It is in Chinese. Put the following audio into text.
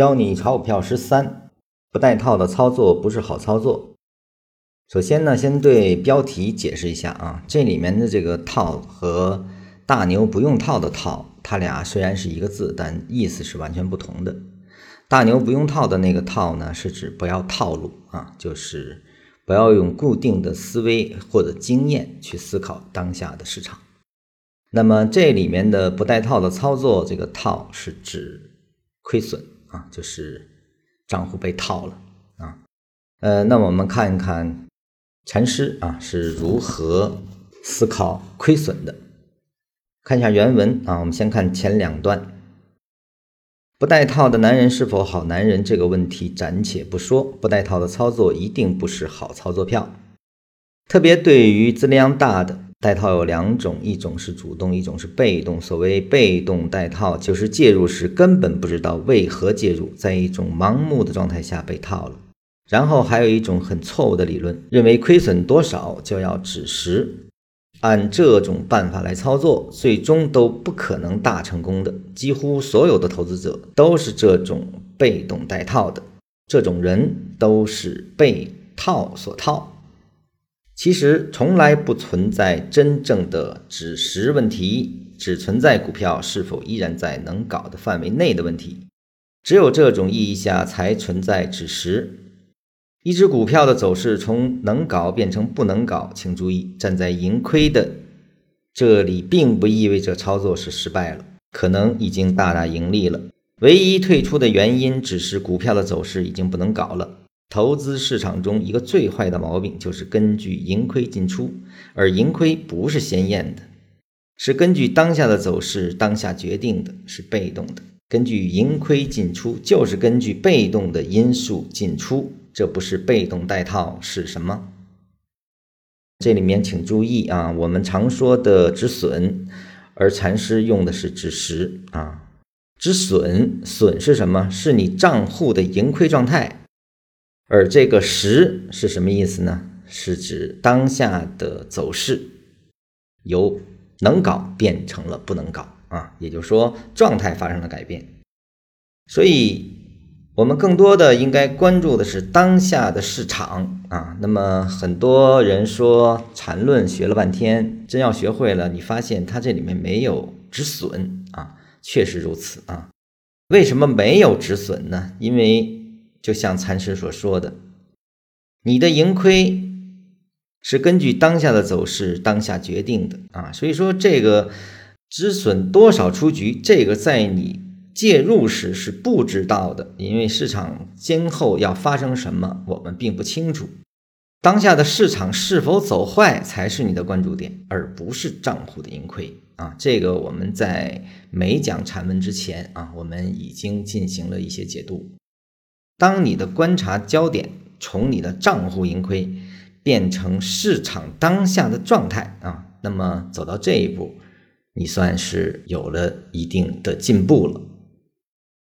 教你炒股票十三，不带套的操作不是好操作。首先呢，先对标题解释一下啊，这里面的这个套和大牛不用套的套，它俩虽然是一个字，但意思是完全不同的。大牛不用套的那个套呢，是指不要套路啊，就是不要用固定的思维或者经验去思考当下的市场。那么这里面的不带套的操作，这个套是指亏损啊，就是账户被套了啊。呃，那我们看一看禅师啊是如何思考亏损的。看一下原文啊，我们先看前两段。不带套的男人是否好男人？这个问题暂且不说，不带套的操作一定不是好操作票，特别对于资量大的。带套有两种，一种是主动，一种是被动。所谓被动带套，就是介入时根本不知道为何介入，在一种盲目的状态下被套了。然后还有一种很错误的理论，认为亏损多少就要止蚀，按这种办法来操作，最终都不可能大成功的。几乎所有的投资者都是这种被动带套的，这种人都是被套所套。其实从来不存在真正的止蚀问题，只存在股票是否依然在能搞的范围内的问题。只有这种意义下才存在止蚀。一只股票的走势从能搞变成不能搞，请注意，站在盈亏的这里，并不意味着操作是失败了，可能已经大大盈利了。唯一退出的原因只是股票的走势已经不能搞了。投资市场中一个最坏的毛病就是根据盈亏进出，而盈亏不是鲜艳的，是根据当下的走势当下决定的，是被动的。根据盈亏进出就是根据被动的因素进出，这不是被动带套是什么？这里面请注意啊，我们常说的止损，而禅师用的是止蚀啊。止损损是什么？是你账户的盈亏状态。而这个“时”是什么意思呢？是指当下的走势由能搞变成了不能搞啊，也就是说状态发生了改变。所以，我们更多的应该关注的是当下的市场啊。那么，很多人说缠论学了半天，真要学会了，你发现它这里面没有止损啊，确实如此啊。为什么没有止损呢？因为就像禅师所说的，你的盈亏是根据当下的走势当下决定的啊，所以说这个止损多少出局，这个在你介入时是不知道的，因为市场今后要发生什么，我们并不清楚。当下的市场是否走坏才是你的关注点，而不是账户的盈亏啊。这个我们在没讲禅文之前啊，我们已经进行了一些解读。当你的观察焦点从你的账户盈亏变成市场当下的状态啊，那么走到这一步，你算是有了一定的进步了。